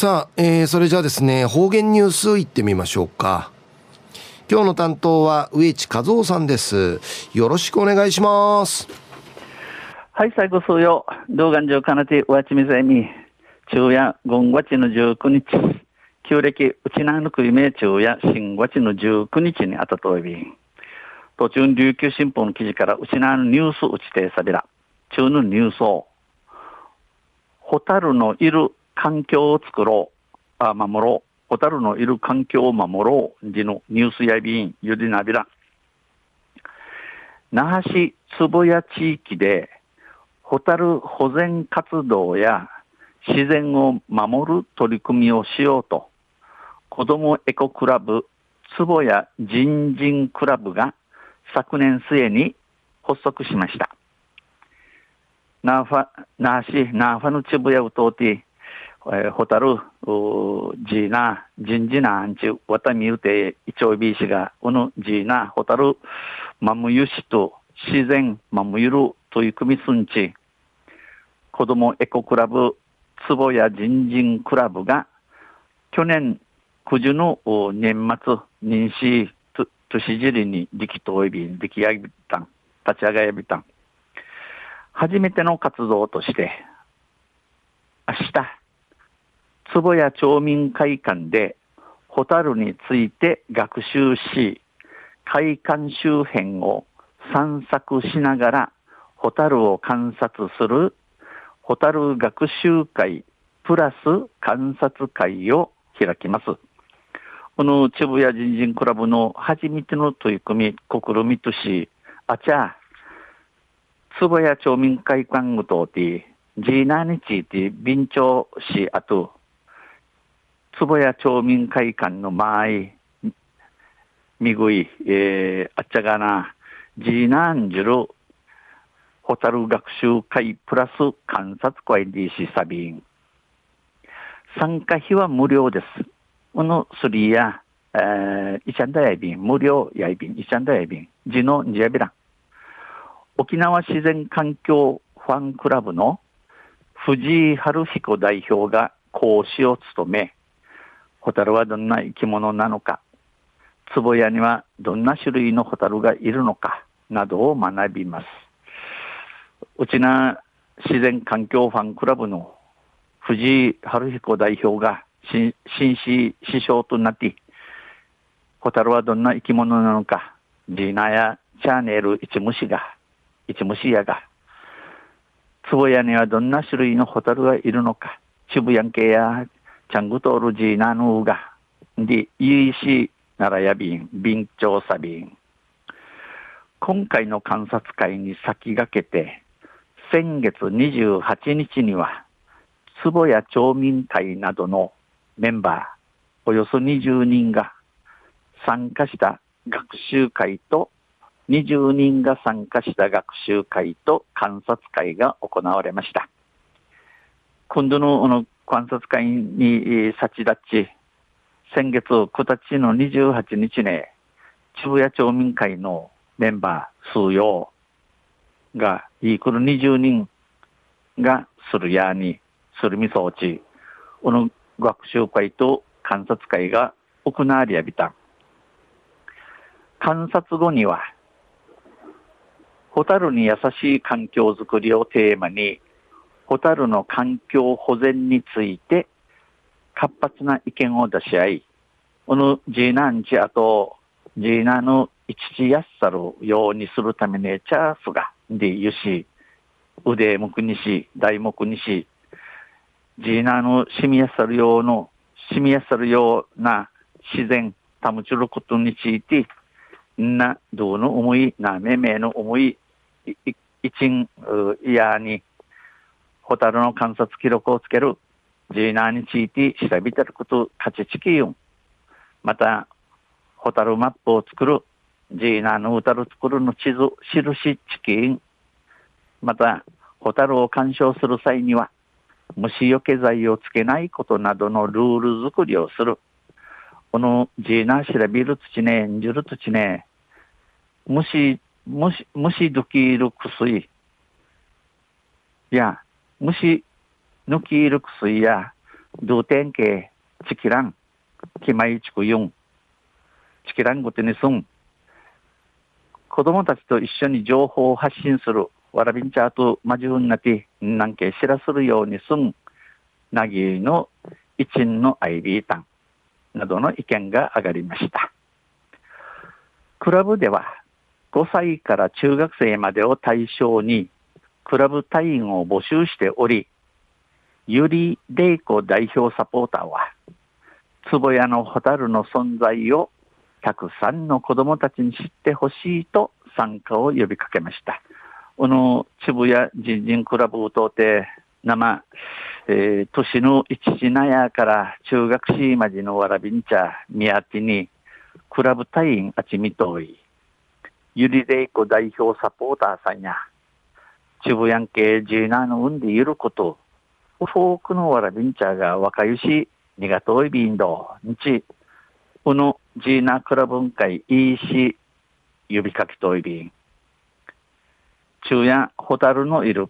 さあ、えー、それじゃあですね、方言ニュースいってみましょうか。今日の担当は植地和夫さんです。よろしくお願いします。はい、最後数曜、動画上かなて、わちみざみ、昼夜、5月の19日、旧暦、うちなぬくいめ昼夜、新月の19日にあたといび。途中、琉球新報の記事から、うちなぬニュース打ちてさびら、中のニュースを、ホタルのいる環境を作ろう、あ守ろう、ホタルのいる環境を守ろう、じのニュースやびん、ゆりなびら。那覇市坪谷地域で、ホタル保全活動や自然を守る取り組みをしようと、子どもエコクラブ坪谷人人クラブが昨年末に発足しました。ナーファ、ナーシ、ナーファのチブヤウトーティ、えー、ホタル、ジーナ、ジンジナアンチ、ワタミウテ、イチョウビーシが、うぬ、ジーナ、ホタル、マムユシと、自然、マムユル、という組すんち、子供エコクラブ、坪谷人人クラブが、去年、九時の年末、妊娠、年尻に力といび、出来上げたん、立ち上がやびたん。初めての活動として、明日、坪谷町民会館でホタルについて学習し、会館周辺を散策しながらホタルを観察するホタル学習会プラス観察会を開きます。この渋谷人人クラブの初めての取り組み、試みとし、あちゃ、坪谷町民会館ごとて、ジーナについて、便長し、あと、坪谷町民会館の前、みぐい、えー、あっちゃがな、ジーナンジュル、ホタル学習会プラス観察会 DC サビン。参加費は無料です。このスリーや、えー、イチャンダヤイビン、無料ヤイビン、イチャンダヤイビン、ジノンジヤビラン。沖縄自然環境ファンクラブの藤井春彦代表が講師を務め、ホタルはどんな生き物なのか、壺屋にはどんな種類のホタルがいるのか、などを学びます。うちな自然環境ファンクラブの藤井春彦代表が紳士師匠となって、ホタルはどんな生き物なのか、ジーナやチャーネル一虫が、一虫やが、壺屋にはどんな種類のホタルがいるのか、渋谷系やチャングトールジーナヌーガ、で、イーシナラヤビン、ビン調査ビン。今回の観察会に先駆けて、先月28日には、坪谷町民会などのメンバー、およそ20人が参加した学習会と、20人が参加した学習会と観察会が行われました。今度の観察会に先立ち、先月9日の28日ね、渋谷町民会のメンバー数用が、イークル20人がするやに、するみ装置、この学習会と観察会が行われやびた。観察後には、ホタルに優しい環境づくりをテーマに、ホタルの環境保全について活発な意見を出し合い、このジーナンチあと、ジーナの一時やっさるようにするためにチャースが、で、ゆし、腕目にし、大目にし、ジーナのしみやさるようの、しみやさるような自然、保ちることについて、な、どうの思い、な、めめの思い、い、いちん、いやに、ホタルの観察記録をつける、ジーナーについて調べてること、価値チキユン。また、ホタルマップを作る、ジーナーのホタル作るの地図、印チキン。また、ホタルを鑑賞する際には、虫除け剤をつけないことなどのルール作りをする。このジーナー調べる土ね、んじる土ね、虫、虫、虫どきる薬。いや、虫抜きいる薬やドゥテンケ、チキラン、キマイチクユン、チキランゴテニスン、子供たちと一緒に情報を発信する、わらびんちゃーとマジュンナティ、なんけ知らするようにすん、なぎの一員のアイビータンなどの意見が上がりました。クラブでは5歳から中学生までを対象にクラブ隊員を募集しており、ゆりれいこ代表サポーターは、坪屋のホタルの存在をたくさんの子供たちに知ってほしいと参加を呼びかけました。この渋谷人人クラブを通って、生、えー、年の一時なやから中学士までのわらびんちゃ、宮地に、クラブ隊員あちみとい、ゆりれいこ代表サポーターさんや、渋谷系ジーナーの運でいること、フォークのわらびんちゃが若いし、にがといびんど、にち、このジーナクラブン会いいし、指かきといびん。中夜ホタルのいる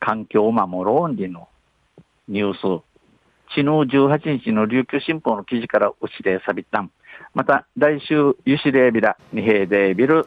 環境を守ろうにのニュース。昨日18日の琉球新報の記事からうちでさびったん。また来週ゆしれびらにへいでびる。